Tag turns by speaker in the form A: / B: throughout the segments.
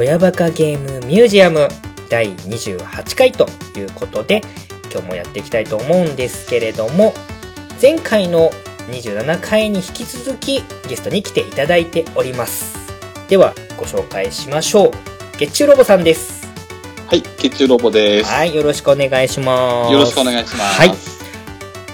A: 親バカゲームミュージアム第28回ということで、今日もやっていきたいと思うんですけれども、前回の27回に引き続きゲストに来ていただいております。では、ご紹介しましょう。月中ロボさんです。
B: はい、血中ロボです。
A: はい、よろしくお願いします。
B: よろしくお願いします。
A: はい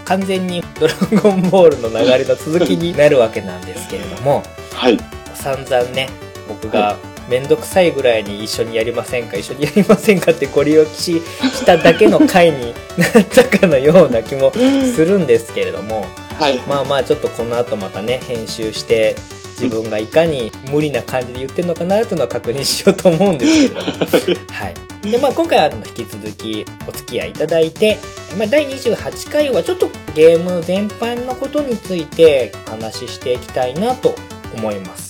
A: 完全にドラゴンボールの流れの続きになるわけなんですけれども、
B: はい。
A: 散々ね、僕がめんどくさいぐらいに一緒にやりませんか、一緒にやりませんかってご利用ししただけの回になったかのような気もするんですけれども、
B: はい。
A: まあまあちょっとこの後またね、編集して、自分がいかに無理な感じで言ってるのかなというのを確認しようと思うんですけれども、はい。で、まあ今回は引き続きお付き合いいただいて、まあ第28回はちょっとゲーム全般のことについてお話ししていきたいなと思います。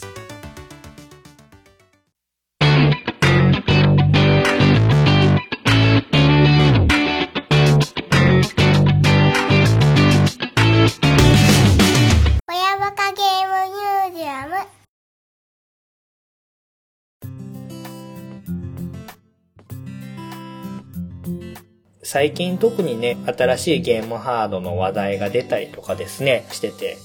A: 最近特にね、新しいゲームハードの話題が出たりとかですね、してて、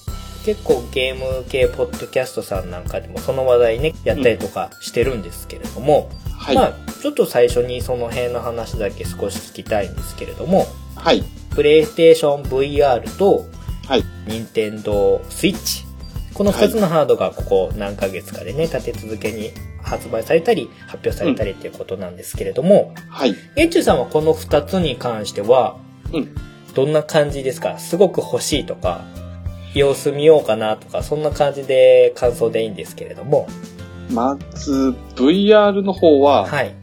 A: 結構ゲーム系ポッドキャストさんなんかでもその話題ね、やったりとかしてるんですけれども、
B: はい。
A: まあ、ちょっと最初にその辺の話だけ少し聞きたいんですけれども、
B: はい。
A: プレイステーション VR と
B: はい。
A: 任天堂スイッチ。この2つのハードがここ何ヶ月かでね、立て続けに発売されたり、発表されたりっていうことなんですけれども、
B: はい。
A: エッチュさんはこの2つに関しては、
B: うん。
A: どんな感じですか？すごく欲しいとか、様子見ようかなとか、そんな感じで感想でいいんですけれども、
B: まず、VR の方は、
A: はい。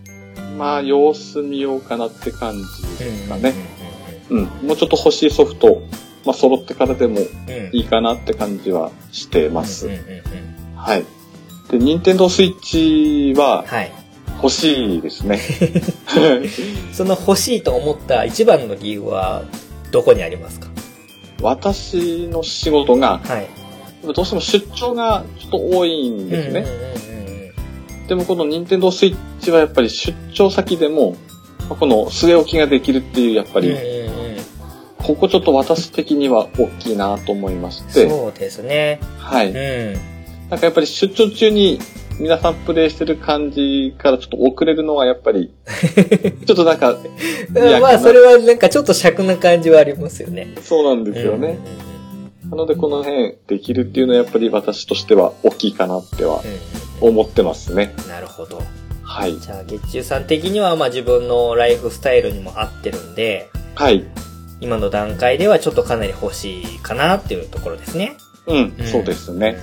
B: まあ、様子見ようかなって感じですかね。
A: うん
B: うん。もうちょっと欲しいソフト、まあ、揃ってからでも
A: うんうんうん。
B: いいかなって感じはしてます。
A: うんうんうんうん
B: はい。で、任天堂スイッチは
A: はい。
B: 欲しいですね。
A: その欲しいと思った一番の理由はどこにありますか？
B: 私の仕事が、
A: はい。
B: どうしても出張がちょっと多いんですね。でもこの任天堂スイッチはやっぱり出張先でも、まあこの据え置きができるっていう、やっぱり、ここちょっと私的には大きいなと思いまして、
A: そうですね。
B: はい。
A: うん。
B: なんかやっぱり出張中に皆さんプレイしてる感じからちょっと遅れるのはやっぱり、ちょっとなんか、
A: まあ、それはなんかちょっと尺な感じはありますよね。
B: そうなんですよね。なのでこの辺できるっていうのはやっぱり私としては大きいかなっては思ってますね。
A: うんなるほど。
B: はい。
A: じゃあ、月中さん的には、まあ自分のライフスタイルにも合ってるんで、
B: はい。
A: 今の段階ではちょっとかなり欲しいかなっていうところですね。
B: うん、
A: うん
B: そうですね。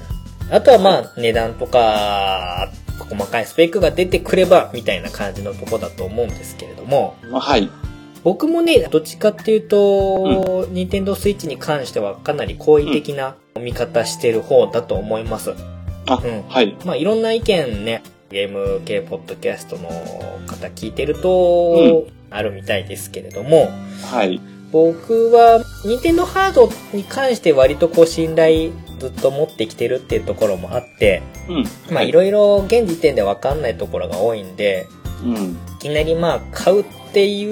A: うんあとはまあ、値段とか、細かいスペックが出てくれば、みたいな感じのとこだと思うんですけれども、
B: まあ、はい。
A: 僕もね、どっちかっていうと、任天堂スイッチに関してはかなり好意的な見方してる方だと思います。
B: あ、
A: うん
B: はい。
A: まあいろんな意見ね、ゲーム系ポッドキャストの方聞いてると、あるみたいですけれども、
B: はい。
A: 僕は、任天堂ハードに関して割とこう信頼ずっと持ってきてるっていうところもあって、
B: うん。
A: ま
B: い
A: いろいろ現時点でわかんないところが多いんで、
B: うん。
A: いきなりまあ買うって言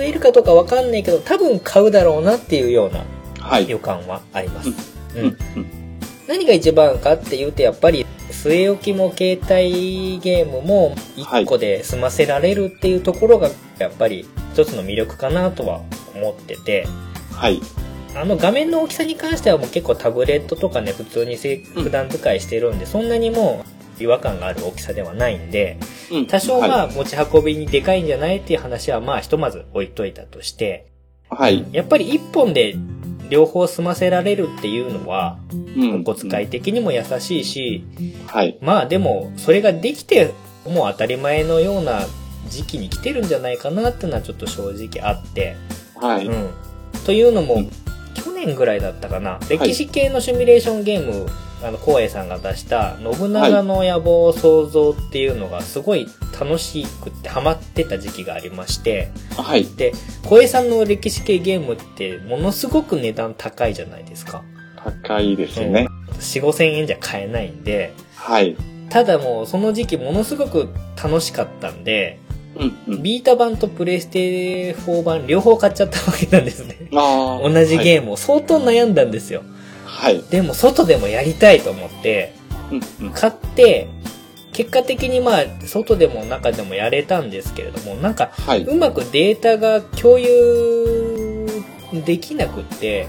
A: えるかどうかわかんないけど、多分買うだろうなっていうような
B: はい。
A: 予感はあります。う
B: うんん。
A: 何が一番かっていうとやっぱり据え置きも携帯ゲームも1個で済ませられるっていうところがやっぱり一つの魅力かなとは思ってて
B: はい。
A: あの画面の大きさに関してはもう結構タブレットとかね普通に普段使いしてるんでそんなにもう違和感がある大きさではないんで
B: うん
A: 多少ま
B: は
A: あ持ち運びにでかいんじゃないっていう話はまあひとまず置いといたとして
B: い。はい。
A: やっぱり1本で両方済ませられるっていうのは
B: うん
A: お小遣い的にも優しいし
B: はい。
A: まあでも、それができて、もう当たり前のような時期に来てるんじゃないかなっていうのはちょっと正直あって。
B: はい。
A: うん。というのも、
B: うん
A: 去年ぐらいだったかな。歴史系のシミュレーションゲーム、あの、光栄さんが出した、信長の野望創造っていうのがすごい楽しくってハマってた時期がありまして、
B: はい。
A: で、光栄さんの歴史系ゲームってものすごく値段高いじゃないですか。
B: 高いですね。
A: 4、5千円じゃ買えないんで、
B: はい。
A: ただもうその時期ものすごく楽しかったんで、
B: うんうん。
A: ビータ版とプレイステ4版両方買っちゃったわけなんですね。同じゲ
B: ーム。
A: を相当悩んだんですよ。
B: はい。
A: でも外でもやりたいと思って、
B: うんうん。
A: 買って、結果的にまあ、外でも中でもやれたんですけれども、なんか、
B: はい。
A: うまくデータが共有できなくって、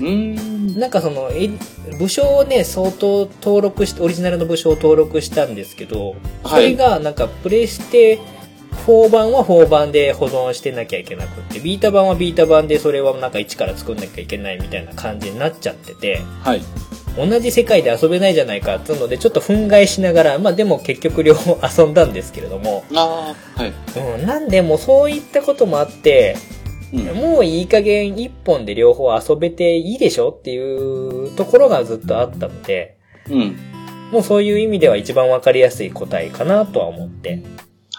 B: うーん。
A: なんかその、え武将をね、相当登録して、オリジナルの武将を登録したんですけど、それがなんかプレイステ4版は4版で保存してなきゃいけなくって、ビータ版はビータ版でそれはなんか一から作んなきゃいけないみたいな感じになっちゃってて、
B: はい。
A: 同じ世界で遊べないじゃないかっていうので、ちょっと憤慨しながら、まあでも結局両方遊んだんですけれども、
B: ああ。はい。
A: うん、なんでもうそういったこともあって、
B: うん。
A: もういい加減一本で両方遊べていいでしょっていうところがずっとあったので、
B: うん。
A: もうそういう意味では一番わかりやすい答えかなとは思って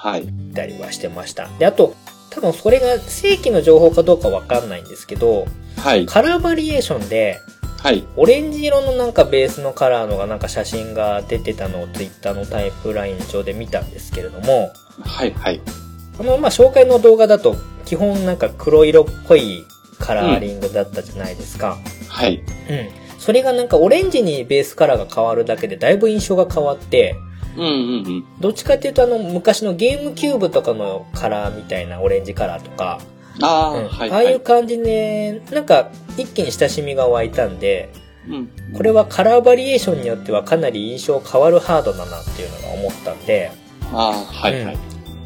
B: はい。
A: いたりはしてました。で、あと、多分それが正規の情報かどうかわかんないんですけど、
B: はい。
A: カラーバリエーションで、
B: はい。
A: オレンジ色のなんかベースのカラーのがなんか写真が出てたのをツイッターのタイプライン上で見たんですけれども、
B: はい。はい。
A: このまあ紹介の動画だと基本なんか黒色っぽいカラーリングだったじゃないですか。
B: はい。
A: うん。それがなんかオレンジにベースカラーが変わるだけでだいぶ印象が変わって、
B: うんうんうん。
A: どっちかっていうとあの昔のゲームキューブとかのカラーみたいなオレンジカラーとか、
B: ああ、
A: うん
B: はい。
A: ああいう感じで、なんか一気に親しみが湧いたんで、
B: うん。
A: これはカラーバリエーションによってはかなり印象変わるハードだなっていうのが思ったんで、
B: ああ、はい。はい。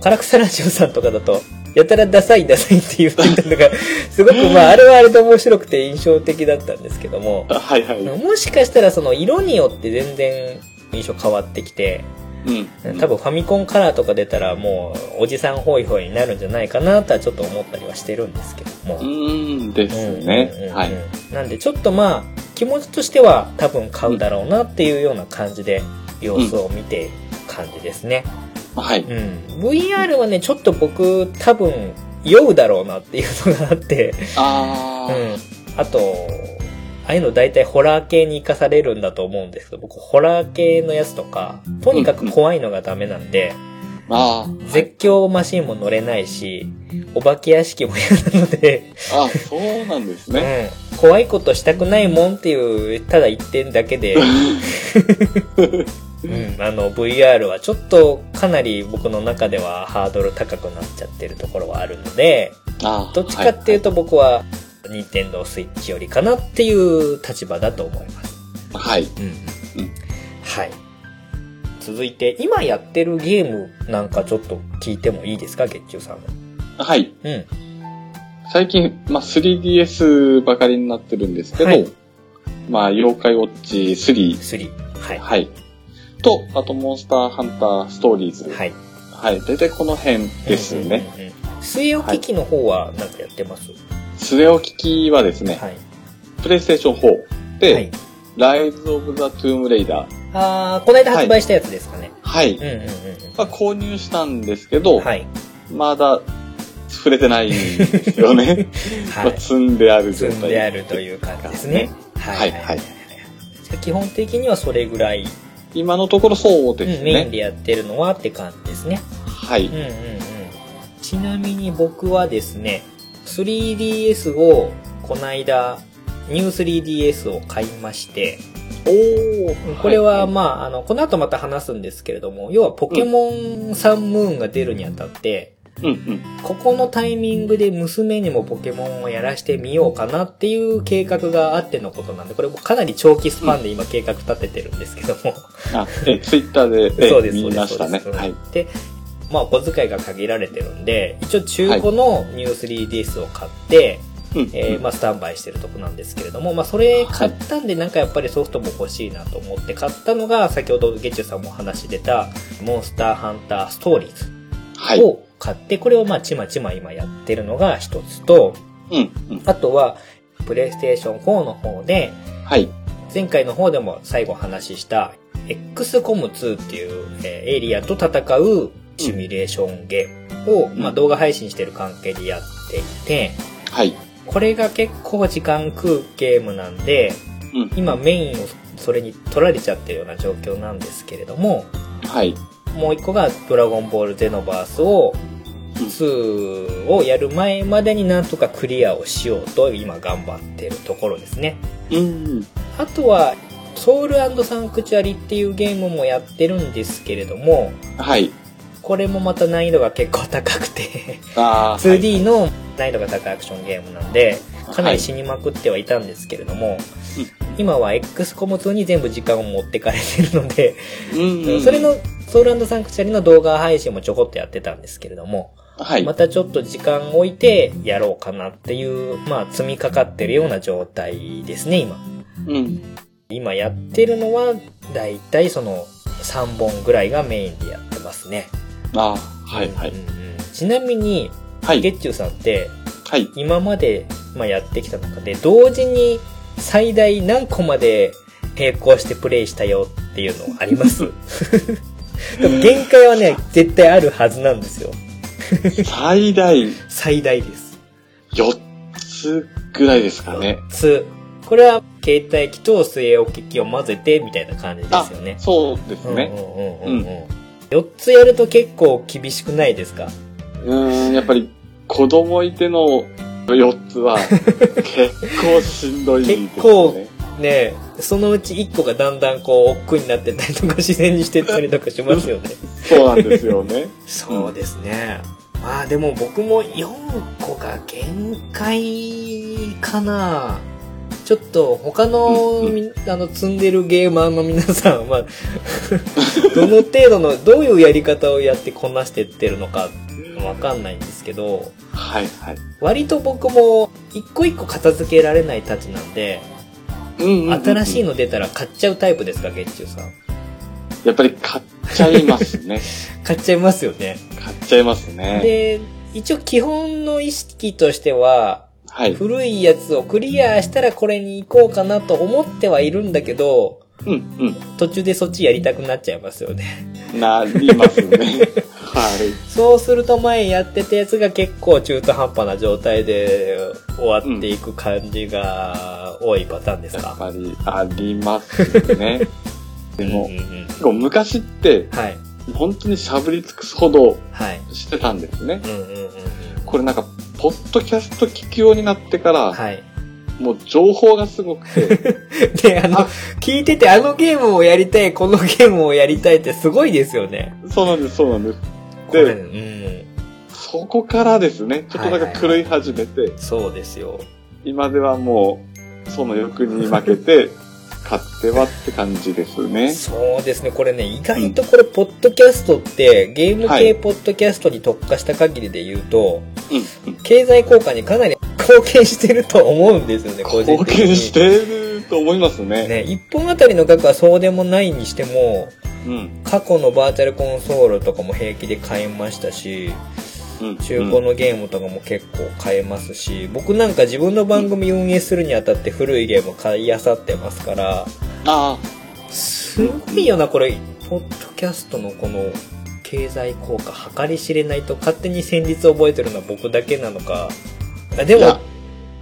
A: 唐草ラジオさんとかだと、やたらダサいダサいって言ってたのが、すごくまああれはあれで面白くて印象的だったんですけども、
B: あはい。はい。
A: もしかしたらその色によって全然印象変わってきて、
B: うん。
A: 多分ファミコンカラーとか出たらもうおじさんホイホイになるんじゃないかなとはちょっと思ったりはしてるんですけども。
B: うーんです
A: うんうんうん
B: ね。
A: うん
B: はい。
A: なんでちょっとまあ気持ちとしては多分買うだろうなっていうような感じで様子を見て感じですね。
B: はい。
A: うん。VR はね、ちょっと僕多分酔うだろうなっていうのがあって、
B: ああ、
A: うん。あと、ああいうの大体ホラー系に活かされるんだと思うんですけど、僕ホラー系のやつとか、とにかく怖いのがダメなんで、
B: ああ、
A: 絶叫マシンも乗れないし、お化け屋敷も嫌なので、
B: あそうなんですね。
A: うん、怖いことしたくないもんっていう、ただ一点だけで、うん、あの VR はちょっとかなり僕の中ではハードル高くなっちゃってるところはあるので、
B: ああ
A: どっちかっていうと僕は、任天堂スイッチよりかなっていう立場だと思います。
B: はい。
A: うん
B: うん
A: はい。続いて、今やってるゲームなんかちょっと聞いてもいいですか、月中さんの。
B: はい。
A: うん。
B: 最近、まあ、3DS ばかりになってるんですけど、
A: はい
B: まあ、妖怪ウォッチ3。
A: 3。はい。
B: はい。と、あと、モンスターハンターストーリーズ。
A: はい。
B: はい。大体この辺ですね。
A: うんうんうん。水曜機器の方はなんかやってます？
B: 据え置き機はですね、
A: はい。
B: プレイステーション4で、
A: はい。
B: ライズ・オブ・ザ・トゥーム・レイダー。
A: あー、この間発売したやつですかね。
B: はい。購入したんですけ
A: う
B: ど、
A: ん。はい。
B: まだ触れてないんですよね。
A: は
B: まあ、積んである
A: い。
B: 状態。
A: 積んであるという感じですね。はい
B: はい
A: 基本的にはそれぐらい、
B: 今のところそうです
A: うんメイン
B: ね。
A: でやってるのはって感じですね。
B: はい。
A: うんうんうん。ちなみに僕はですね、3DS をこの間、ニュー 3DS を買いまして、
B: おー
A: これはまあ、あの、この後また話すんですけれども、要はポケモンサンムーンが出るにあたって、
B: うんうん。
A: ここのタイミングで娘にもポケモンをやらしてみようかなっていう計画があってのことなんで、これもかなり長期スパンで今計画立ててるんですけども。
B: あ、え、ツイッターで、え
A: そうです、
B: 見。ましたね。はい。
A: で、まあ、お小遣いが限られてるんで、一応中古のニュー 3DS を買って、
B: うん。
A: えーまあ、スタンバイしてるとこなんですけれども、まあ、それ買ったんで、なんかやっぱりソフトも欲しいなと思って買ったのが、先ほどゲッチュさんもお話し出た、モンスターハンターストーリーズ
B: はい。
A: を買って、これをまあ、ちまちま今やってるのが一つと、
B: うん。うん。
A: あとは、プレイステーション4の方で、
B: はい。
A: 前回の方でも最後話した、XCOM2 っていう、えーエイリアンと戦うシミュレーションゲームを、
B: ん
A: まあ、動画配信してる関係でやっていて、
B: はい。
A: これが結構時間食うゲームなんで、
B: うん。
A: 今メインをそれに取られちゃってるような状況なんですけれども、
B: はい。
A: もう一個がドラゴンボールゼノバースを、2をやる前までになんとかクリアをしようと今頑張ってるところですね。
B: うん。
A: あとは、ソウルサンクチュアリっていうゲームもやってるんですけれども、
B: はい。
A: これもまた難易度が結構高くて、
B: ああ。
A: 2D の難易度が高いアクションゲームなんで、かなり死にまくってはいたんですけれども、今は XCOM2 に全部時間を持ってかれてるので、
B: うんうん。
A: それのソウルサンクチュアリの動画配信もちょこっとやってたんですけれども、
B: はい。
A: またちょっと時間を置いてやろうかなっていう、まあ積みかかってるような状態ですね、今。
B: うん。
A: 今やってるのは、だいたいその3本ぐらいがメインでやってますね。
B: ああ、はいはい
A: うん。うんうんちなみに、
B: はい。
A: ゲッチューさんって、
B: はい。
A: 今まで、まあ、やってきた中で、同時に最大何個まで並行してプレイしたよっていうのあります？で も限界はね、絶対あるはずなんですよ。
B: 最大？
A: 最大です。
B: 4つぐらいですかね。
A: つ、これは携帯機と据え置き機を混ぜてみたいな感じですよね。
B: そうですね。
A: うんうんうんうんうん。4つやると結構厳しくないですか？
B: うーん、やっぱり子供いての4つは 結構しんどいですね。
A: 結構ねえ、そのうち1個がだんだんこう、億劫になってったりとか自然にしてったりとかしますよね。
B: そうなんですよね。
A: そうですね。まあでも僕も4個が限界かな。ちょっと他のみ、あの積んでるゲーマーの皆さんは、どの程度の、どういうやり方をやってこなしてってるのかわかんないんですけど、
B: はいはい。
A: 割と僕も一個一個片付けられないたちなんで、
B: うんうんうんうん
A: 新しいの出たら買っちゃうタイプですか、月中さん。
B: やっぱり買っちゃいますね。
A: 買っちゃいますよね。
B: 買っちゃいますね。
A: で、一応基本の意識としては、
B: はい。
A: 古いやつをクリアしたらこれに行こうかなと思ってはいるんだけど、
B: うん
A: 途中でそっちやりたくなっちゃいますよね。
B: うん。なりますね。はい。
A: そうすると前やってたやつが結構中途半端な状態で終わっていく感じが多いパターンです
B: やっ
A: か、
B: ぱりありますね。で も
A: うん、うん
B: 昔って
A: はい。
B: 本当にしゃぶり尽くすほど
A: はい。
B: してたんですね。
A: うんうんうんうん。
B: これなんか、ポッドキャスト聞くようになってから、
A: はい。
B: もう情報がすごくて、
A: で、あの、聞いててあのゲームをやりたい、このゲームをやりたいってすごいですよね。
B: そうなんです、そうなんです。で、
A: うん。
B: そこからですね、ちょっとなんか狂い始めて、
A: そうですよ。
B: 今ではもう、その欲に負けて、買ってはって感じですね。
A: そうですね。これね、意外とこれ、ポッドキャストって、ゲーム
B: はい
A: 系ポッドキャストに特化した限りで言うと、
B: うん。うん
A: 経済効果にかなり貢献してると思うんですよね、個人
B: 貢
A: 的に。
B: 献してると思いますね。
A: ね、一本あたりの額はそうでもないにしても、
B: うん。
A: 過去のバーチャルコンソールとかも平気で買いましたし、
B: うん。
A: 中古のゲームとかも結構買えますし、僕なんか自分の番組運営するにあたって古いゲーム買い漁ってますから、
B: あ
A: すごいよな、これ、ポッドキャストのこの経済効果計り知れないと勝手に先日覚えてるのは僕だけなのか。あでも、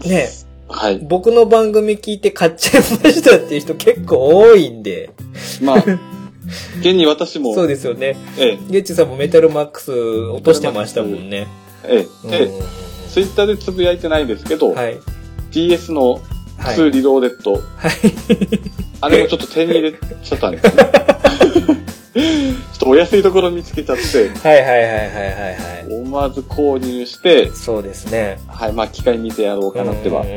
A: ね、
B: あ、はい。
A: 僕の番組聞いて買っちゃいましたっていう人結構多いんで。
B: まあ、現に私も、
A: そうですよね。
B: ええ、
A: ゲッチュさんもメタルマックス落としてましたもんね。
B: ええ、で、ツイッターでつぶやいてないですけど、
A: はい。
B: DS の
A: はい。
B: 2リローデッド、
A: はい。
B: あれもちょっと手に入れちゃったんですね。ちょっとお安いところ見つけちゃって、
A: はいはいはいはいはいはい。
B: 思わず購入して、
A: そうですね。
B: はい、まあ機械見てやろうかなっては思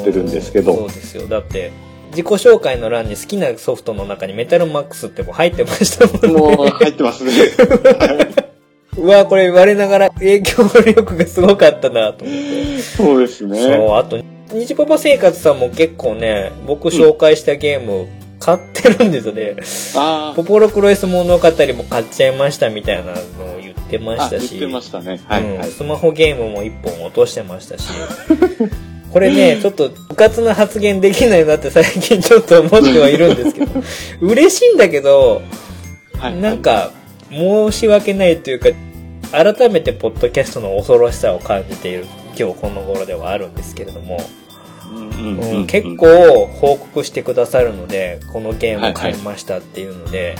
B: ってるんですけ
A: そう
B: ど、
A: ですよ。だって、自己紹介の欄に好きなソフトの中にメタルマックスっても入ってましたもんね。
B: もう入ってますね。
A: うわ、これ言われながら影響力がすごかったなと思って。
B: そうですね。
A: そう、あと、日パパ生活さんも結構ね、僕紹介したゲーム買ってるんですよね。
B: あ
A: ポポロクロエス物語も買っちゃいましたみたいなのを言ってま
B: あ、あ、
A: したし。
B: 言ってましたね。はい、はい。
A: うんスマホゲームも一本落としてましたし。これね、ちょっと、部活な発言できないなって最近ちょっと思ってはいるんですけど、嬉しいんだけど、
B: はい、
A: なんか、申し訳ないというか、改めてポッドキャストの恐ろしさを感じている今日この頃ではあるんですけれども、
B: うん
A: 結、構報告してくださるので、このゲーム買いましたっていうので、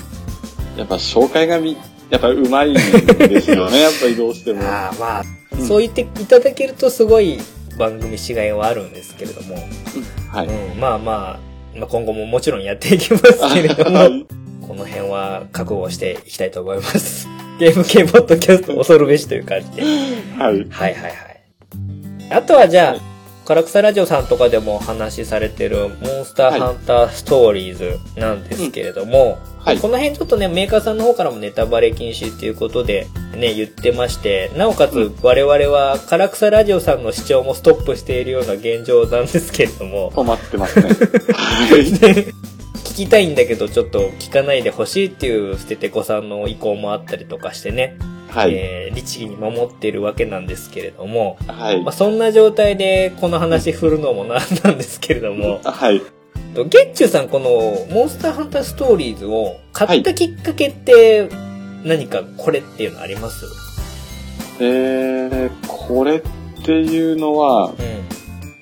B: やっぱ紹介がみ、やっぱうまいんですよね、やっぱりどうしても。
A: ああ、まあ、
B: うん。
A: そう言っていただけるとすごい番組しがいはあるんですけれども、
B: はい。
A: うん、まあまあ、まあ、今後ももちろんやっていきますけれども、
B: はい
A: この辺は覚悟していきたいと思います。ゲーム系ポッドキャスト恐るべしという感じで。
B: はい。
A: はいはいはい。あとはじゃあ、
B: はい
A: 唐草ラジオさんとかでもお話しされてるモンスターハンターストーリーズなんですけれども、
B: はい。
A: この辺ちょっとね、メーカーさんの方からもネタバレ禁止っていうことでね、言ってまして、なおかつ
B: うん。
A: 我々は唐草ラジオさんの視聴もストップしているような現状なんですけれども、
B: 止まってますね。は い。
A: 聞きたいんだけどちょっと聞かないでほしいっていう捨ててこさんの意向もあったりとかしてね、
B: はい。
A: えー律儀に守っているわけなんですけれども、
B: はい
A: まあ、。そんな状態でこの話振るのもなんなんですけれども、
B: はい。
A: とゲッチュさんこのモンスターハンターストーリーズを買ったきっかけって何かこれっていうのあります、
B: えー、これっていうのは、
A: うん。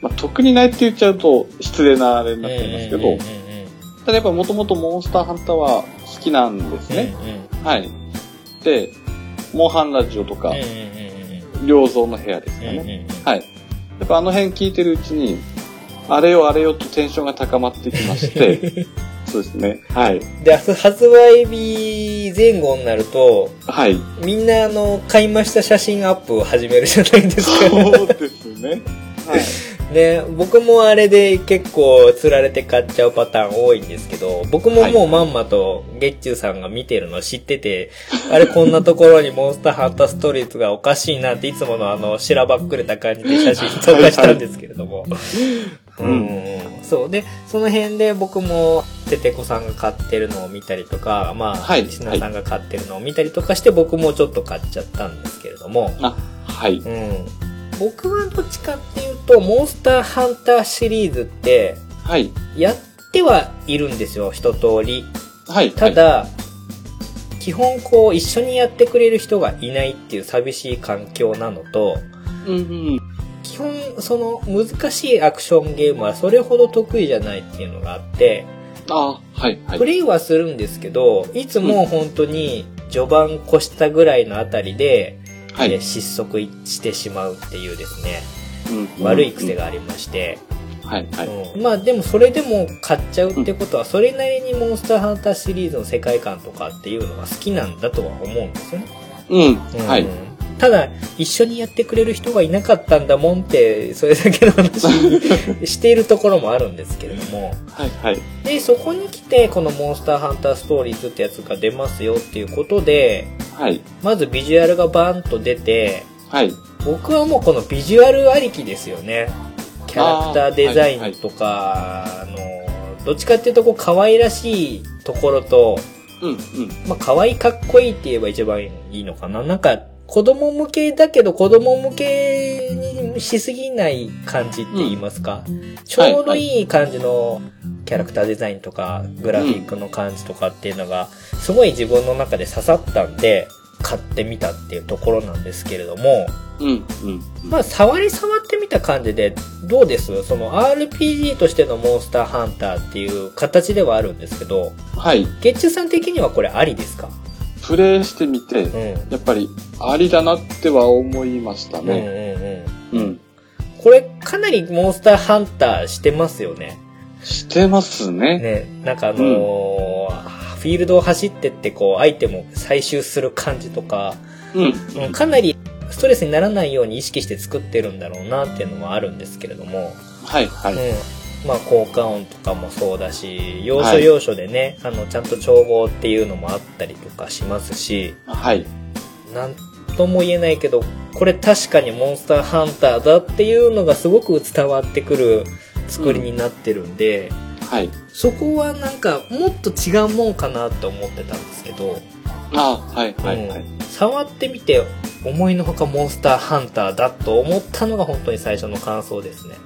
B: まあ、特にないって言っちゃうと失礼なあれになっちゃいますけど
A: うんうんうん、
B: ただやっぱもともとモンスターハンターは好きなんです
A: うん
B: ね。はい。で、モンハンラジオとか良造の部屋ですかね。はい。やっぱあの辺聞いてるうちに、あれよあれよとテンションが高まってきまして、そうですね。はい。
A: で、発発売日前後になると、
B: はい。
A: みんなあの、買いました写真アップを始めるじゃないですか。
B: そうですね。はい。
A: ね、僕もあれで結構釣られて買っちゃうパターン多いんですけど、僕ももうまんまとゲッチューさんが見てるの知ってて、あれこんなところにモンスターハンターストーリーズがおかしいなっていつものあの、しらばっくれた感じで写真投下したんですけれども。
B: う
A: うんん、そう。で、その辺で僕も、ててこさんが買ってるのを見たりとか、まあ、
B: はい
A: さんが買ってるのを見たりとかして、僕もちょっと買っちゃったんですけれども、
B: あ、はい。
A: うん。僕はどっちかっていうと、モンスターハンターシリーズって、
B: はい。
A: やってはいるんですよ、一通り。
B: はい。
A: ただ、基本こう、一緒にやってくれる人がいないっていう寂しい環境なのと、
B: うんうん。
A: 基本、その難しいアクションゲームはそれほど得意じゃないっていうのがあって、
B: あはい。はい
A: プ。レイはするんですけど、いつも本当に序盤越したぐらいのあたりで、
B: はい。
A: えー失速してしまうっていうですね、
B: うん
A: 悪い癖がありまして、
B: はい。はい。
A: うんまあでもそれでも買っちゃうってことは、それなりにモンスターハンターシリーズの世界観とかっていうのが好きなんだとは思うんですよね。
B: うん。はい。
A: うんただ、一緒にやってくれる人がいなかったんだもんって、それだけの話しているところもあるんですけれども。
B: はい。はい。
A: で、そこに来て、このモンスターハンターストーリーズってやつが出ますよっていうことで、
B: はい。
A: まずビジュアルがバーンと出て、
B: はい。
A: 僕はもうこのビジュアルありきですよね。キャラクターデザインとか、あの、どっちかっていうとこう可愛らしいところと、
B: うん。うん。
A: まあ可愛いかっこいいって言えば一番いいのかな。なんか子供向けだけど子供向けにしすぎない感じって言いますか？ちょうどいい感じのキャラクターデザインとかグラフィックの感じとかっていうのがすごい自分の中で刺さったんで買ってみたっていうところなんですけれども、
B: うん。うん。
A: まあ触り触ってみた感じでどうです？その RPG としてのモンスターハンターっていう形ではあるんですけど、
B: はい。
A: ゲッチュさん的にはこれありですか？
B: プレイしてみて、
A: うん。
B: やっぱり、ありだなっては思いました
A: うん
B: ね。
A: うんうん。
B: うん。
A: これかなりモンスターハンターしてますよね。
B: してますね。
A: ね。なんかあのーフィールドを走ってってこうアイテムを採集する感じとか、
B: うん。
A: うんかなりストレスにならないように意識して作ってるんだろうなっていうのはあるんですけれども、
B: はい。はい。
A: うん。まあ効果音とかもそうだし、要所要所でね、あのちゃんと調合っていうのもあったりとかしますし、
B: はい。
A: なんとも言えないけど、これ確かにモンスターハンターだっていうのがすごく伝わってくる作りになってるんで、
B: はい。
A: そこはなんかもっと違うもんかなって思ってたんですけど、
B: あはい。はい。はい。
A: うん触ってみて思いのほかモンスターハンターだと思ったのが本当に最初の感想ですね。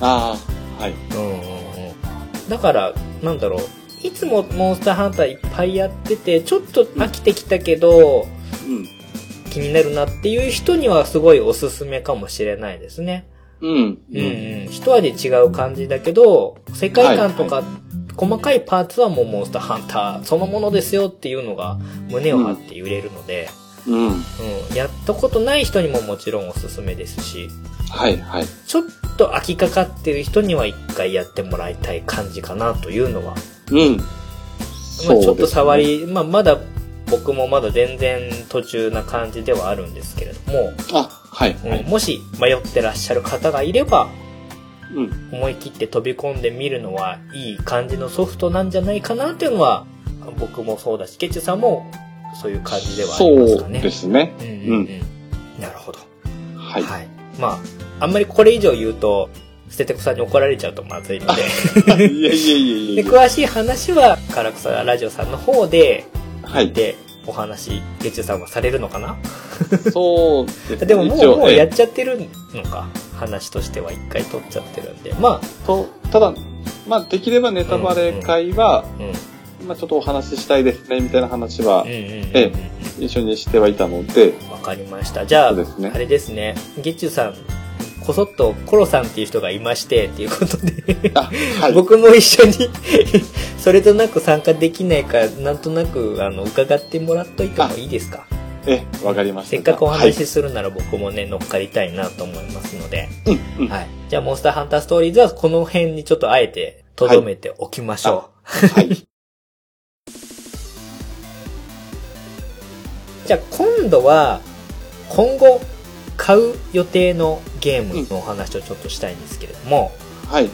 B: ああ、はい。
A: うんうんうん。だから、なんだろう。いつもモンスターハンターいっぱいやってて、ちょっと飽きてきたけど、
B: うん。
A: 気になるなっていう人にはすごいおすすめかもしれないですね。
B: うん。
A: うんうん。一味違う感じだけど、世界観とか、細かいパーツはもうモンスターハンターそのものですよっていうのが胸を張って揺れるので、
B: うん。
A: うん、やったことない人にももちろんおすすめですし、
B: はい、はい。
A: ちょっと飽きかかってる人には一回やってもらいたい感じかなというのは、
B: うん。
A: まあ、
B: そう
A: ちょっと触
B: ですね
A: り、まあ、まだ僕もまだ全然途中な感じではあるんですけれども、
B: あ、はい、
A: うん
B: はい。
A: もし迷ってらっしゃる方がいれば、
B: うん。
A: 思い切って飛び込んでみるのはいい感じのソフトなんじゃないかなっていうのは、僕もそうだし、ケチュさんもそういう感じではあります
B: そう
A: かね。
B: ですね。
A: うんうん
B: う
A: うん。なるほど。
B: はい。
A: はい。まあ、あんまりこれ以上言うと、捨ててこさんに怒られちゃうとまずいので。
B: いやいやいやい
A: で
B: や
A: 詳しい話は、唐草ラジオさんの方で、
B: はい。
A: で、お話、ケチュさんはされるのかな？
B: そうですね。
A: でももう、もうやっ
B: え
A: ちゃってるのか？話としては一回取っちゃってるんで。ま
B: えと、ただ、まあ、できればネタバレ会は、
A: あ、うん。
B: まあ、ちょっとお話ししたいですね、みたいな話は一緒にしてはいたので、
A: わかりました。じゃあ、
B: ね
A: あれですね。ゲッチュさん、こそっとコロさんっていう人がいまして、っていうことで、
B: あ、はい。
A: 僕も一緒に それとなく参加できないか、なんとなく、あの、伺ってもらっといてもいいですか？
B: ええ、わかりました。
A: せっかくお
B: はい
A: 話しするなら僕もね、乗っかりたいなと思いますので。
B: うん、うん。
A: はい。じゃあ、モンスターハンターストーリーズはこの辺にちょっとあえて、とどめておきましょう。
B: はい。
A: じゃあ、今度は、今後、買う予定のゲームのお話をちょっとしたいんですけれども、
B: はい。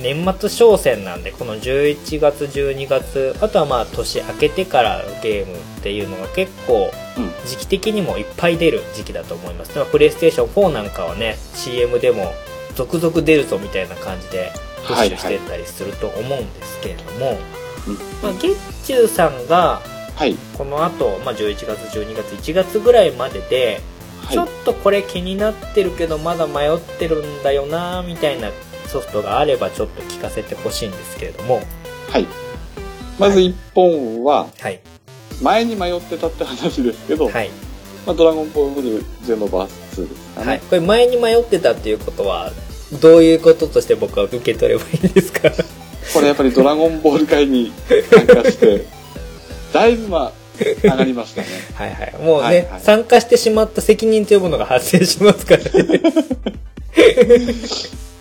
A: 年末商戦なんでこの11月12月あとはまあ年明けてからゲームっていうのが結構
B: うん。
A: 時期的にもいっぱい出る時期だと思いますでもプレイステーション4なんかはね CM でも続々出るぞみたいな感じでプッシュしてたりすると思うんですけれども、
B: うん
A: まあ、ゲッチューさんが
B: はい。
A: この後、まあ11月12月1月ぐらいまででちょっ
B: はい。
A: とこれ気になってるけどまだ迷ってるんだよなみたいなソフトがあればちょっと聞かせてほしいんですけれども
B: はい。まず一本は、
A: はい
B: 前に迷ってたって話ですけど、
A: はい、
B: まあ、ドラゴンボールゼノバース2ですかね。
A: はい、これ前に迷ってたっていうことはどういうこととして僕は受け取ればいいんですか？
B: これやっぱりドラゴンボール会に参加して、だいぶまあ、上がりましたね。
A: はいはいもうね、
B: はいはい
A: 参加してしまった責任というものが発生しますからね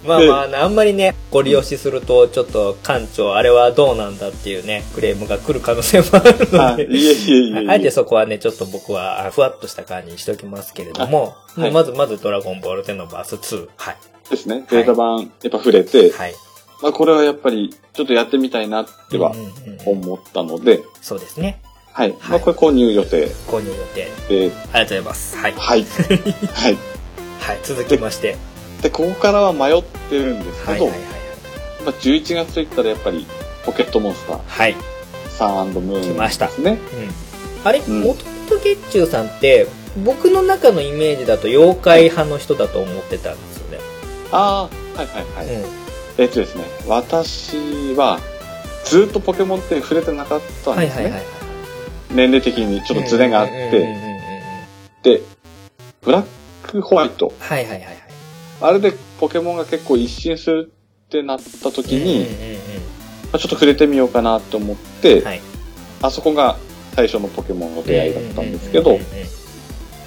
A: まあまああんまりね、ご利用しすると、ちょっと館長、あれはどうなんだっていうね、クレームが来る可能性もある
B: あ
A: ので、
B: いえいえいえ。
A: あえてそこはね、ちょっと僕はあふわっとした感じにしときますけれども、
B: あはい
A: まずまずドラゴンボールゼノバース2。はい。
B: ですね。データ版、やっぱ触れて、
A: はい。
B: まあこれはやっぱり、ちょっとやってみたいなっては
A: うんうんうん
B: 思ったので、
A: そうですね。
B: はい。まあこれ購入予定
A: 購入予定。
B: で、
A: ありがとうございます。はい。
B: はい。はい。
A: はい。続きまして。
B: で、ここからは迷ってるんですけど、
A: はいはいはい
B: まあ11月といったらやっぱり、ポケットモンスター、
A: はい。はい。
B: サンムーン
A: 来ました。うん。あれ、
B: うん
A: もともとゲッチューさんって、僕の中のイメージだと妖怪派の人だと思ってたんですよね。
B: ああ、はいはいはい。
A: うん。
B: えっとですね、私は、ずっとポケモンって触れてなかったんですね。
A: はいはいはい。
B: 年齢的にちょっとズレがあって、
A: うん
B: で、ブラックホワイト。
A: はいはいはいはい。
B: あれでポケモンが結構一新するってなった時に、ちょっと触れてみようかなと思って、
A: うんはい。
B: あそこが最初のポケモンの出会いだったんですけど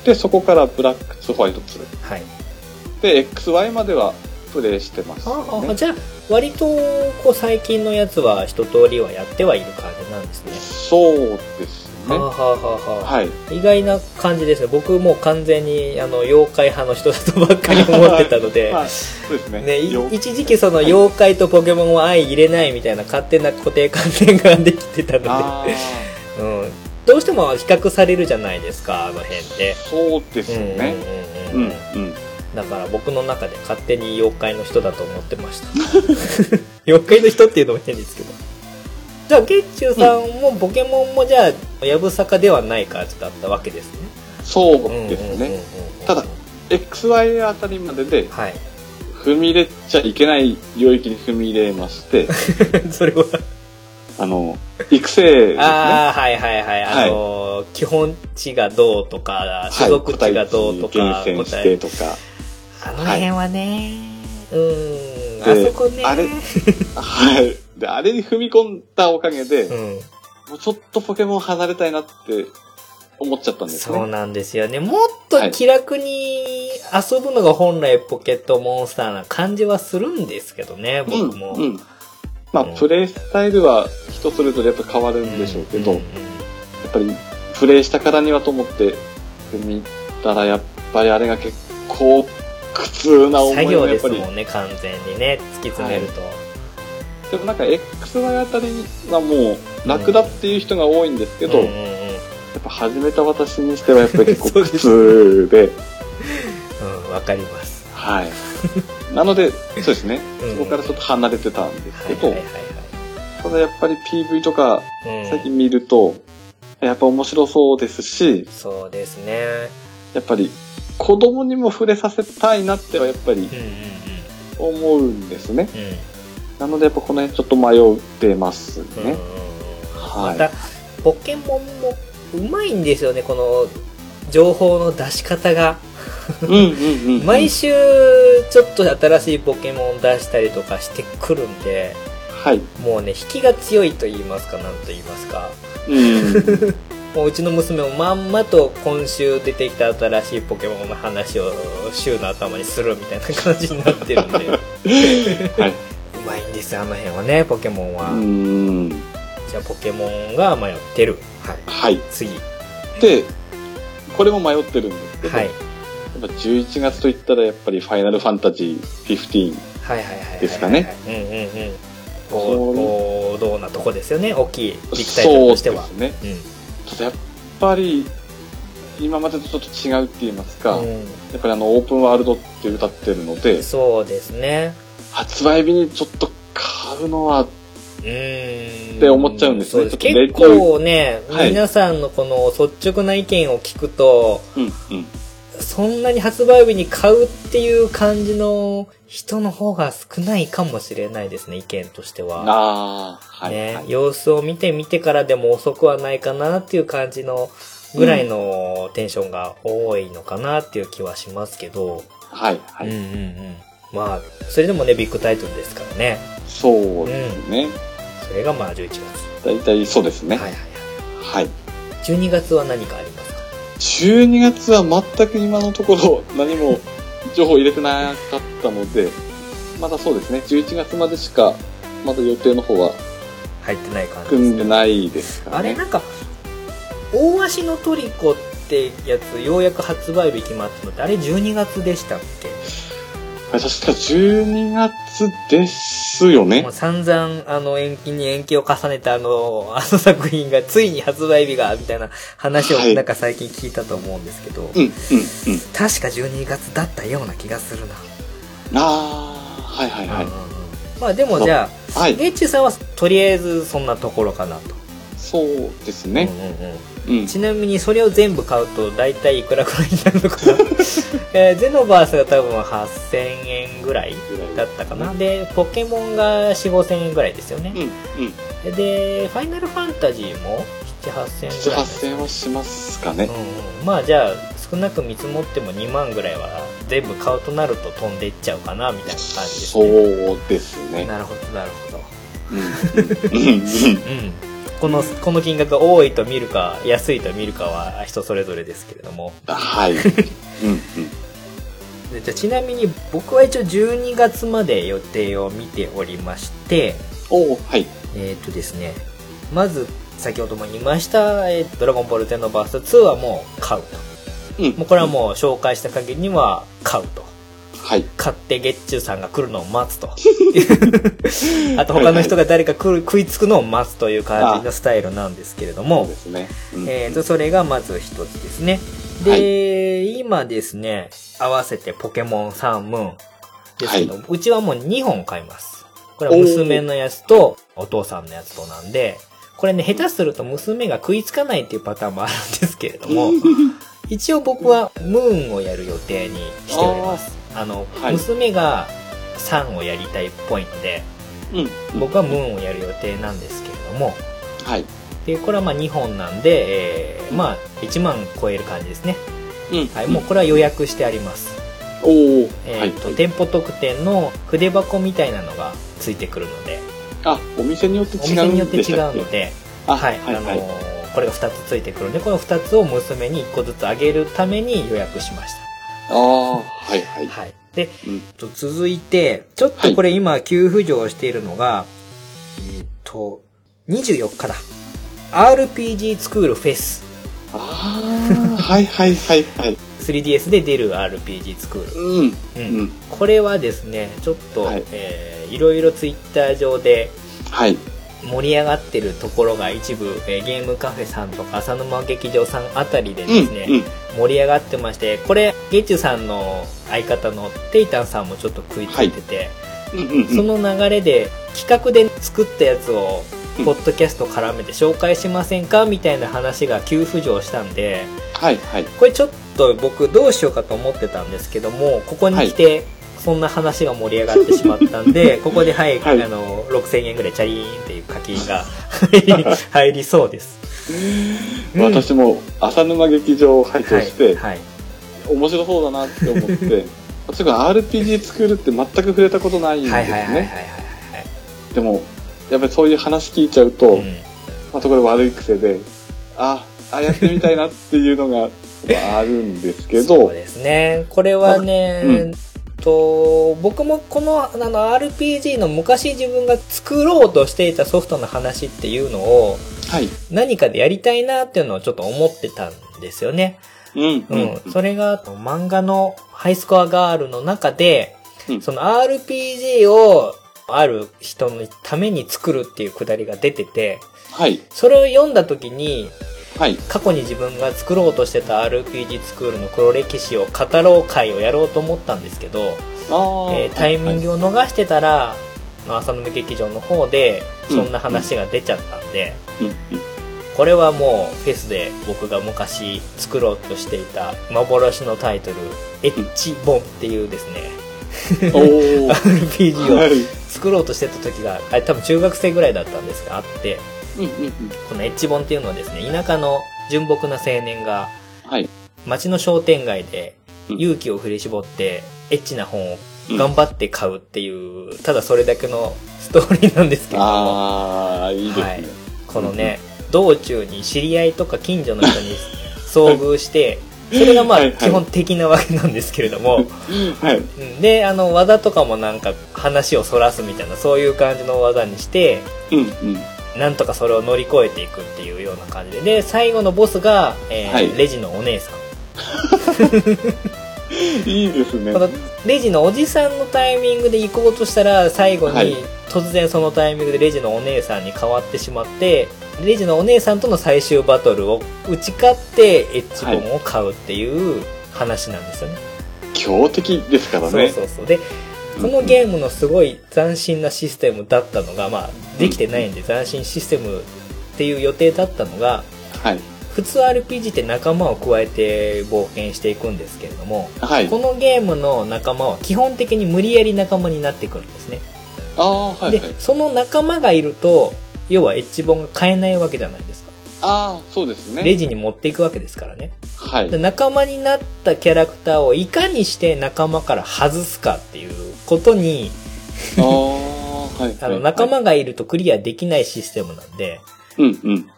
B: で、そこからブラックツホワイト2。
A: はい。
B: で、XY まではプレイしてますね。
A: あじゃあ、割と、こう、最近のやつは一通りはやってはいる感じなんですね。
B: そうですね。
A: はあ、はあは
B: い。
A: 意外な感じですね。僕もう完全に、あの、妖怪派の人だとばっかり思ってたので、
B: まあ、そうですね。
A: ね、一時期その妖怪とポケモンは相入れないみたいな勝手な固定観念ができてたの
B: あ
A: で、うん、どうしても比較されるじゃないですか、あの辺って。
B: ーそうですよね。
A: う
B: うんん、
A: うんうん
B: うん。
A: だから僕の中で勝手に妖怪の人だと思ってました。妖怪の人っていうのも変ですけど。じゃあ、ゲッチューさんもポケモンもじゃあ、やぶさかではない感じだったわけですね。
B: そう
A: うん
B: ですね。
A: うんうんうん
B: ただ、XY あたりまでで
A: はい。
B: 踏み入れちゃいけない領域に踏み入れまして、
A: それは。
B: あの、育成ですね。
A: ああ、はいはいはい。あのー基本値がどうとか、所属値がどうとか、
B: はい、厳選してとか。
A: あの辺はね、うーん、
B: で
A: あそこね。
B: あれ はい。で、あれに踏み込んだおかげで、
A: うん。
B: もうちょっとポケモン離れたいなって思っちゃったんですね。
A: そうなんですよね。もっと気楽に遊ぶのが本来ポケットモンスターな感じはするんですけどね、僕も。
B: うん。うん。まあ、
A: うん
B: プレイスタイルは人それぞれやっぱ変わるんでしょうけど、
A: んん
B: やっぱりプレイしたからにはと思って見たらやっぱりあれが結構苦痛な思い
A: 作業
B: がやっぱり
A: ですもんね、完全にね、突き詰めると。
B: でもなんか XY あたりはもう楽だっていう人が多いんですけど、
A: うんうんうん
B: やっぱ始めた私にしてはやっぱり結構苦痛で、
A: うん、わかります。
B: はい。なので、そうですね、
A: うん
B: そこからちょっと離れてたんですけど、
A: はいはいはい
B: ただやっぱり PV とか最近見ると、やっぱ面白そうですし、
A: そうですね。
B: やっぱり子供にも触れさせたいなってはやっぱり
A: うんうん
B: 思うんですね。
A: うん。うん。
B: なのでやっぱこの辺ちょっと迷ってますね。はい
A: また、ポケモンもうまいんですよね、この情報の出し方が。毎週ちょっと新しいポケモン出したりとかしてくるんで、
B: はい。
A: もうね、引きが強いと言いますか、なんと言いますか。
B: うん。
A: もううちの娘もまんまと今週出てきた新しいポケモンの話を週の頭にするみたいな感じになってるんで。う
B: はい。
A: ですよ、あの辺はね、ポケモンは。
B: うん。
A: じゃあ、ポケモンが迷ってる。はい。
B: はい。
A: 次。
B: で、これも迷ってるんですけど、
A: はい。
B: やっぱ11月といったらやっぱりファイナルファンタジー15。
A: はいはいはいはいはい。
B: ですかね。
A: うんうんうん。王道なとこですよね、大きいビッグタイトルとしては。
B: そうですね。
A: うん。
B: ちょっとやっぱり、今までとちょっと違うって言いますか、やっぱりあの、オープンワールドって歌ってるので
A: うん、、そうですね。
B: 発売日にちょっと買うのは。って思っちゃうんですね
A: そう
B: ちょっとレ
A: 結構ね、
B: はい
A: 皆さんのこの率直な意見を聞くと、
B: うん、うん。
A: そんなに発売日に買うっていう感じの人の方が少ないかもしれないですね、意見としては。
B: ああ、はい、
A: ね、
B: はい。
A: 様子を見てみてからでも遅くはないかなっていう感じのぐらいのテンションが多いのかなっていう気はしますけど、
B: はい、はい。
A: うんうんうん。まあ、それでもね、ビッグタイトルですからね。
B: そうですね。
A: それがまあ11月。
B: 大体そうですね。
A: はいはい
B: はい。
A: はい。12月は何かありますか
B: ？12月は全く今のところ 何も情報入れてなかったので、まだそうですね、11月までしか、まだ予定の方は
A: 入ってない感じ
B: 組んで。ないですからね。
A: あれなんか、大足のトリコってやつ、ようやく発売日決まったのって、あれ12月でしたっけ？
B: 確か12月ですよね
A: もう。散々、あの、延期に延期を重ねたあの、あの作品がついに発売日が、みたいな話を
B: はい
A: なんか最近聞いたと思うんですけど、
B: うん、うん、うん。
A: 確か12月だったような気がするな。
B: ああ、はいはいはい
A: まあでもじゃあ、
B: はい。
A: ゲッチュさんはとりあえずそんなところかなと。
B: そうですね。
A: うんうんうん
B: うん。
A: ちなみにそれを全部買うと大体いくらくらいになるのかな、えーゼノバースが多分8000円ぐらいだったかな。で、ポケモンが4、5000円ぐらいですよね
B: うん、う。ん。
A: で、ファイナルファンタジーも7、8000円ぐ
B: 7、
A: らい。
B: 8000円はしますかね。
A: うんうん、まあじゃあ少なく見積もっても2万ぐらいは全部買うとなると飛んでいっちゃうかなみたいな感じです
B: そ
A: ね。
B: うですね。
A: なるほどなるほど。
B: うん。うん。
A: この、この金額が多いと見るか、安いと見るかは人それぞれですけれども。
B: はい。うん。うん。
A: でじゃあちなみに僕は一応12月まで予定を見ておりまして、
B: おーはい。
A: えっ、とですね、まず先ほども言いました、えードラゴンボール10のバースト2はもう買うと。
B: うん。
A: もうこれはもう紹介した限りには買うと。
B: はい。
A: 買って月中さんが来るのを待つと。あと他の人が誰か来る食いつくのを待つという感じのスタイルなんですけれども
B: で、すね。うん
A: えーと、それがまず一つですね。で、今ですね、合わせてポケモンサンムーンですけど、うちはもう2本買います。これは娘のやつとお父さんのやつとなんで、これね、下手すると娘が食いつかないっていうパターンもあるんですけれども、一応僕はムーンをやる予定にしております。あの、
B: はい
A: 娘が3をやりたいっぽいので、
B: うん。
A: 僕はムーンをやる予定なんですけれども、
B: はい。
A: で、これはまあ2本なんで、えーまあ1万超える感じですね。
B: うん。
A: はい、もうこれは予約してあります。
B: おー
A: えっ、
B: はい。
A: と、店舗特典の筆箱みたいなのがついてくるので、
B: あ、お店によって
A: お
B: 違うん
A: 店によって違うので、
B: あ、
A: は、
B: はいい、
A: あの
B: はい。
A: これが2つついてくるんで、この2つを娘に1個ずつあげるために予約しまし
B: ああ、はい、はい
A: た。。はい。で、
B: うん
A: と続いて、ちょっとこれ今急浮上しているのが、えっ、と、24日だ。RPG スクールフェス。
B: ああ、はい、はい、はい、はい。
A: 3DS で出る RPG スクール。
B: うん、
A: うん
B: うん。
A: これはですね、ちょっと、
B: はい
A: えーいろいろツイッター上で
B: はい。
A: 盛り上がってるところが一部、えーゲームカフェさんとか浅沼劇場さんあたりで
B: うん、
A: ですね、
B: うん。
A: 盛り上がってまして、これ、ゲチュさんの相方のテイタンさんもちょっと食いついてて、
B: うん、うん。
A: その流れで企画で作ったやつを
B: うん
A: ポッドキャスト絡めて紹介しませんか？みたいな話が急浮上したんで
B: はい、はい。
A: これちょっと僕どうしようかと思ってたんですけどもここに来てそんな話が盛り上がってしまったんで ここではい、
B: はい。
A: あの6000円ぐらいチャリーンっていう課金が 入りそうです、うん。
B: 私も浅沼劇場を拝聴して、
A: はいはい。
B: 面白そうだなって思って、私が RPG 作るって全く触れたことないんですね。でも、やっぱりそういう話聞いちゃうと、
A: はい、うん。
B: まあ、そこで悪い癖で、あ、あ、やってみたいなっていうのが まああるんですけど。
A: そう、ですね。これはね、
B: うん
A: と僕もこのあの RPG の昔自分が作ろうとしていたソフトの話っていうのを
B: はい。
A: 何かでやりたいなっていうのをちょっと思ってたんですよね。
B: うん、
A: う
B: うん
A: ん。。それが漫画のハイスコアガールの中で、
B: うん
A: その RPG をある人のために作るっていうくだりが出てて、
B: はい。
A: それを読んだ時に、
B: はい。
A: 過去に自分が作ろうとしてた RPG スクールの黒歴史を語ろう会をやろうと思ったんですけど、えータイミングを逃してたら、まあ浅沼劇場の方で
B: うん
A: そんな話が出ちゃったんで、
B: うんうん
A: これはもうフェスで僕が昔作ろうとしていた幻のタイトル「エッジボン」っていうですね。RPG を
B: はい。
A: 作ろうとしてた時があれ多分中学生ぐらいだったんですがあって。このエッジボンっていうのはですね田舎の純朴な青年が
B: はい。
A: 街の商店街で
B: うん。
A: 勇気を振り絞ってエッチな本を頑張って買うっていう、ただそれだけのストーリーなんですけれども、
B: ああ、いいですね。
A: はい。このね、道中に知り合いとか近所の人に 遭遇して、それがまあ基本的なわけなんですけれども、
B: はい。
A: うん。で、あの、技とかもなんか話をそらすみたいな、そういう感じの技にして、
B: うんうん。
A: なんとかそれを乗り越えていくっていうような感じで、で、最後のボスが、えー
B: はい
A: レジのお姉さん。
B: いいですね
A: こ。のレジのおじさんのタイミングで行こうとしたら最後
B: はい
A: に突然そのタイミングでレジのお姉さんに変わってしまってレジのお姉さんとの最終バトルを打ち勝ってエッジボンを買うっていう話なんですよね。
B: 強敵ですから
A: そう
B: ね。
A: そうそうでこのゲームのすごい斬新なシステムだったのがまあできてないんで斬新システムっていう予定だったのが
B: はい。
A: 普通 RPG って仲間を加えて冒険していくんですけれども
B: はい。
A: このゲームの仲間は基本的に無理やり仲間になってくるんですね。
B: ああ、はいはい
A: で。、その仲間がいると、要はエッジ本が買えないわけじゃないですか。
B: ああ、そうですね。
A: レジに持っていくわけですからね。
B: はい
A: で。仲間になったキャラクターをいかにして仲間から外すかっていうことに。
B: あ
A: の、仲間がいるとクリアできないシステムなんで、
B: うんうん。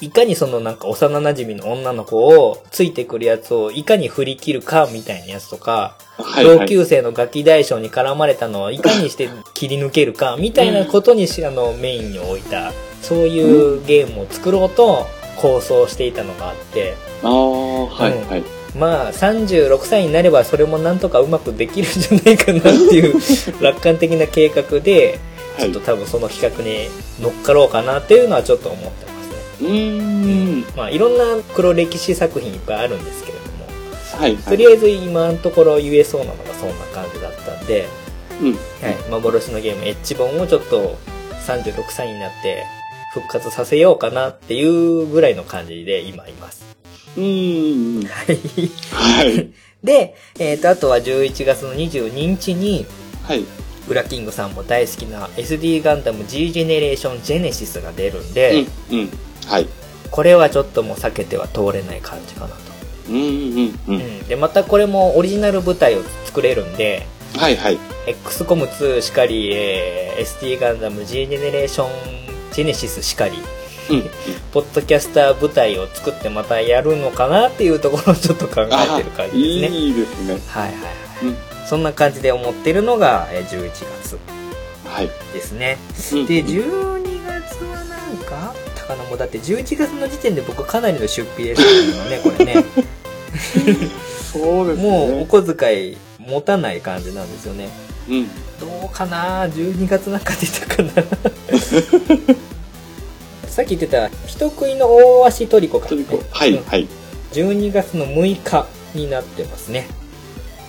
A: いかにそのなんか幼馴染の女の子をついてくるやつをいかに振り切るかみたいなやつとか、
B: はいはい。
A: 同級生のガキ大将に絡まれたのをいかにして切り抜けるかみたいなことにしあのメインに置いたそういうゲームを作ろうと構想していたのがあって
B: ああ、はいはい。
A: まあ36歳になればそれもなんとかうまくできるんじゃないかなっていう 楽観的な計画で
B: はい
A: ちょっと多分その企画に乗っかろうかなっていうのはちょっと思ってますね。
B: うーん。
A: まあいろんな黒歴史作品いっぱいあるんですけれども
B: はいはい。
A: とりあえず今のところ言えそうなのがそんな感じだったんで、
B: うん。
A: はい、幻のゲームエッジボンをちょっと36歳になって復活させようかなっていうぐらいの感じで今います。
B: うーん。
A: はい。
B: はい。
A: で、えっ、と、あとは11月の22日に、
B: はい。
A: ウラキングさんも大好きな SD ガンダム G ジェネレーションジェネシスが出るんで、
B: うん。うん。はい。
A: これはちょっともう避けては通れない感じかなと。
B: うんうんう。
A: うんん。で、またこれもオリジナル舞台を作れるんで、
B: はいはい。
A: XCOM2 しかり、えー ST ガンダム G ジェネレーションジェネシスしかり、
B: うん。
A: ポッドキャスター舞台を作ってまたやるのかなっていうところをちょっと考えてる感じですね。
B: いいですね。
A: はいはいはい。
B: うん。
A: そんな感じで思ってるのがえー11月
B: はい。
A: ですね。
B: うん
A: で、12月はなんかあったかなもうだって11月の時点で僕かなりの出費でしたよね、これね。
B: そうですね。
A: もうお小遣い持たない感じなんですよね。
B: うん。
A: どうかな？12月なんか出たかな？さっき言ってた人食いの大足トリコか、
B: トリコ。はい
A: うん
B: はい。
A: 12月の6日になってますね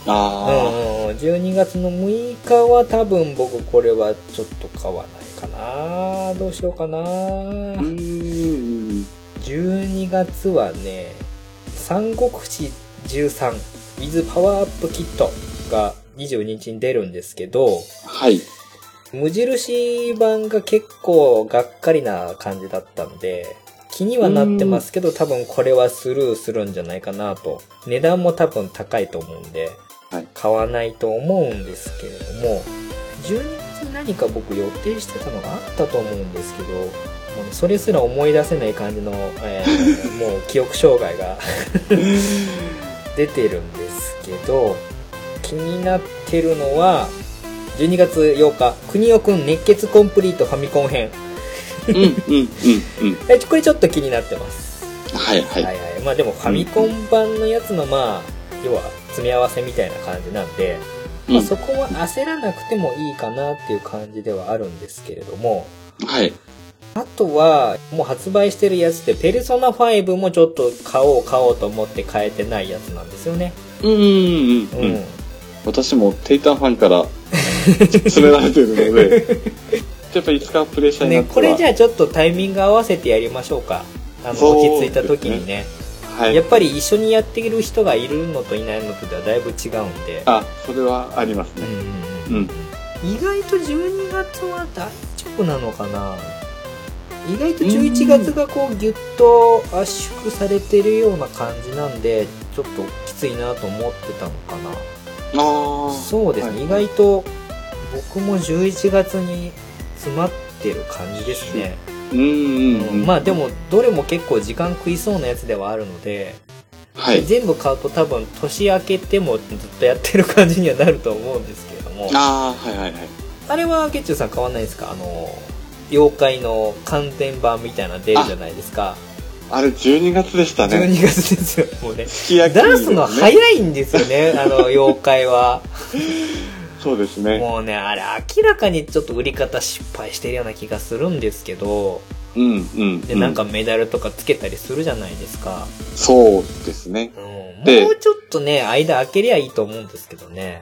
A: うん
B: あ
A: うんうん12月の6日は多分僕これはちょっと買わないかなどうしようかな
B: あ。うーん。
A: 12月はね三国志13 with パワーアップキットが22日に出るんですけど
B: はい。
A: 無印版が結構がっかりな感じだったんで、気にはなってますけど、多分これはスルーするんじゃないかなと。値段も多分高いと思うんで、
B: はい
A: 買わないと思うんですけれども、12月に何か僕予定してたのがあったと思うんですけど、もうねそれすら思い出せない感じの、えー もう記憶障害が 出てるんですけど、気になってるのは、12月8日、国尾くん熱血コンプリートファミコン編。
B: うんうんうんうん。
A: え これちょっと気になってます。
B: はいはい。
A: はいはい。まあでもファミコン版のやつのまあ、要は詰め合わせみたいな感じなんで、まあそこは焦らなくてもいいかなっていう感じではあるんですけれども、
B: はい。
A: あとは、もう発売してるやつで、ペルソナ5もちょっと買おう買おうと思って買えてないやつなんですよね。
B: うんうん
A: う
B: うんん。私もテイタンファンから詰められてるので、やっぱいつかプレッシャーにな
A: ね、
B: ったら。
A: これじゃあちょっとタイミング合わせてやりましょうか。あの、落ち着いた時にね。
B: はい。
A: やっぱり一緒にやっている人がいるのといないのとではだいぶ違うんで。
B: あ、それはありますね。
A: うんうん。意外と12月は大丈夫なのかな意外と11月がこうギュッと圧縮されてるような感じなんで、ちょっときついなと思ってたのかな。
B: ああ。
A: そうですね、
B: はい
A: 意外と僕も11月に詰まってる感じですね。
B: うん。
A: まあでもどれも結構時間食いそうなやつではあるので、
B: はい。
A: 全部買うと多分年明けてもずっとやってる感じにはなると思うんですけれどもあ
B: ああ、はいはいはい。
A: れはゲッチュさん買わないですか？あの妖怪の完全版みたいなの出るじゃないですか、
B: あれ12月でしたね。
A: 12月ですよもうね
B: すきね
A: 出すの早いんですよねあの妖怪は
B: そうですね。
A: もうねあれ明らかにちょっと売り方失敗してるような気がするんですけど
B: うんうん。
A: でなんか、メダルとかつけたりするじゃないですか、
B: そうですね。
A: うん、
B: で
A: もうちょっとね間開けりゃいいと思うんですけどね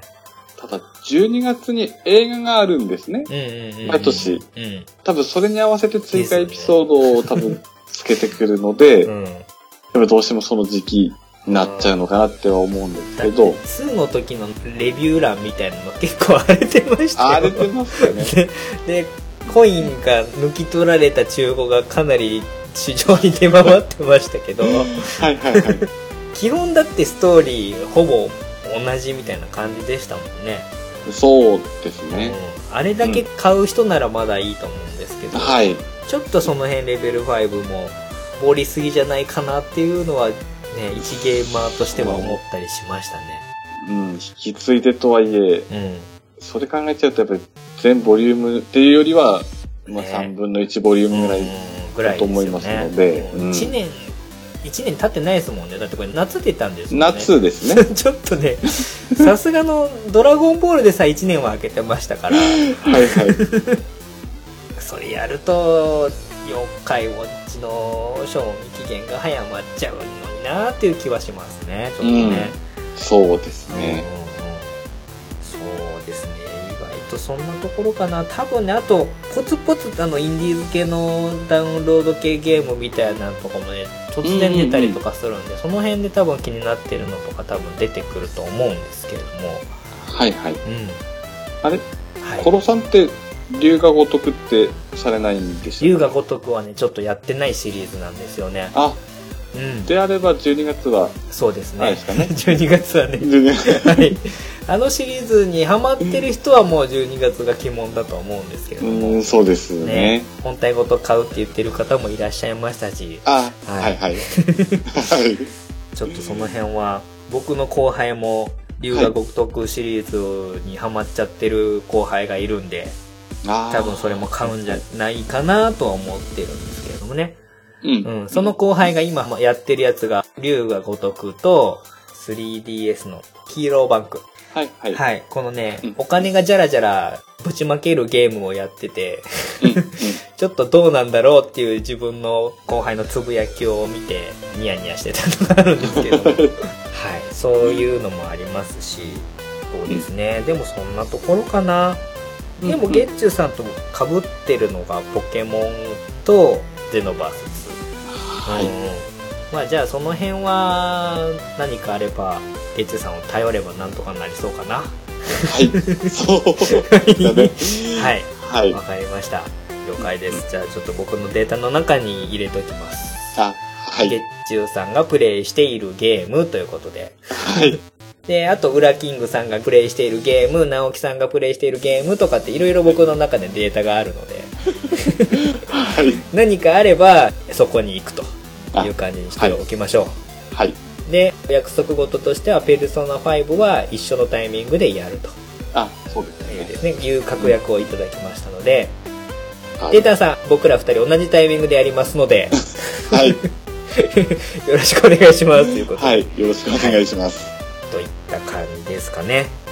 B: ただ、12月に映画があるんですね。
A: うんうんうんうん
B: 毎年。
A: うん
B: 多分それに合わせて追加エピソードを多分 つけてくるので、やっ
A: うん
B: ぱりどうしてもその時期になっちゃうのかなっては思うんですけど、
A: 2の時のレビュー欄みたいなの結構荒れてましたよ
B: 荒れてますよね。
A: ででコインが抜き取られた中古がかなり市場に出回ってましたけど
B: はいはいはい。
A: 基本だってストーリーほぼ同じみたいな感じでしたもんね、
B: そうですね。
A: うん、あれだけ買う人ならまだいいと思うんですけど、
B: はい。
A: ちょっとその辺レベル5も盛りすぎじゃないかなっていうのはね一ゲーマーとしては思ったりしましたね。
B: うん、引き継いでとはいえ、
A: うん。
B: それ考えちゃうとやっぱり全ボリュームっていうよりは、まあ
A: ね。
B: 3分の1ボリュームぐらい。だと思いますのでうん
A: 1年1年経ってないですもんね。だってこれ夏出たんですもんね。
B: 夏ですね。
A: ちょっとねさすがの「ドラゴンボール」でさ1年は空けてましたから。
B: はいはい。
A: それやると妖怪ウォッチの賞味期限が早まっちゃうのになっていう気はしますね。ちょっとね、
B: そうです
A: うんうんうん
B: ね。
A: そうですね。意外とそんなところかな。多分ねあとポツポツあのインディーズ系のダウンロード系ゲームみたいなのとかもね突然出たりとかするんで、その辺で多分気になってるのとか多分出てくると思うんですけれども。
B: はいはい。
A: うん。
B: あれ？
A: はい。
B: コロさんって、龍が如くってされないんでしょ
A: 龍が如くはねちょっとやってないシリーズなんですよね
B: あ、
A: うん。
B: であれば12月は、
A: そうですね。
B: すかね？
A: 12月はね。
B: 12月、
A: はい。あのシリーズにハマってる人はもう12月が鬼門だと思うんですけれども。
B: うん、そうですね。
A: ね、本体ごと買うって言ってる方もいらっしゃいましたし、
B: あ、
A: は
B: はいいはい。はい。
A: ちょっとその辺は、僕の後輩も、龍が如くシリーズにハマっちゃってる後輩がいるんで、多分それも買うんじゃないかなとは思ってるんですけれどもね。
B: うん。
A: うん。その後輩が今やってるやつが、龍が如くと、3DS のヒーローバンク。
B: はいはい。
A: はい。このね
B: うん、
A: お金がじゃらじゃらぶちまけるゲームをやってて、ちょっとどうなんだろうっていう自分の後輩のつぶやきを見てニヤニヤしてたのがあるんですけども はいそういうのもありますしそうですねでもそんなところかな
B: うん
A: でもゲッチュさんとかぶってるのがポケモンとゼノバース2、
B: はい。
A: うんまあじゃあその辺は何かあればゲッチュさんを頼ればなんとかなりそうかな
B: はい。そうだね。
A: はい
B: はい
A: わ。かりました了解ですじゃあちょっと僕のデータの中に入れときます
B: あ、はい。
A: ゲッチューさんがプレイしているゲームということで。
B: はい。
A: で、あと、ウラキングさんがプレイしているゲーム、直樹さんがプレイしているゲームとかっていろいろ僕の中でデータがあるので、
B: はい。
A: 何かあればそこに行くと
B: あ
A: いう感じにしておきましょう。
B: はい。
A: で、約束事としては、ペルソナ5は一緒のタイミングでやると
B: あ、そうですね。
A: いうね、いう確約をいただきましたので、
B: はい
A: データさん、僕ら二人同じタイミングでやりますので、
B: はい。
A: よろしくお願いしますということで。
B: はい。よろしくお願いします。
A: った感じですかね。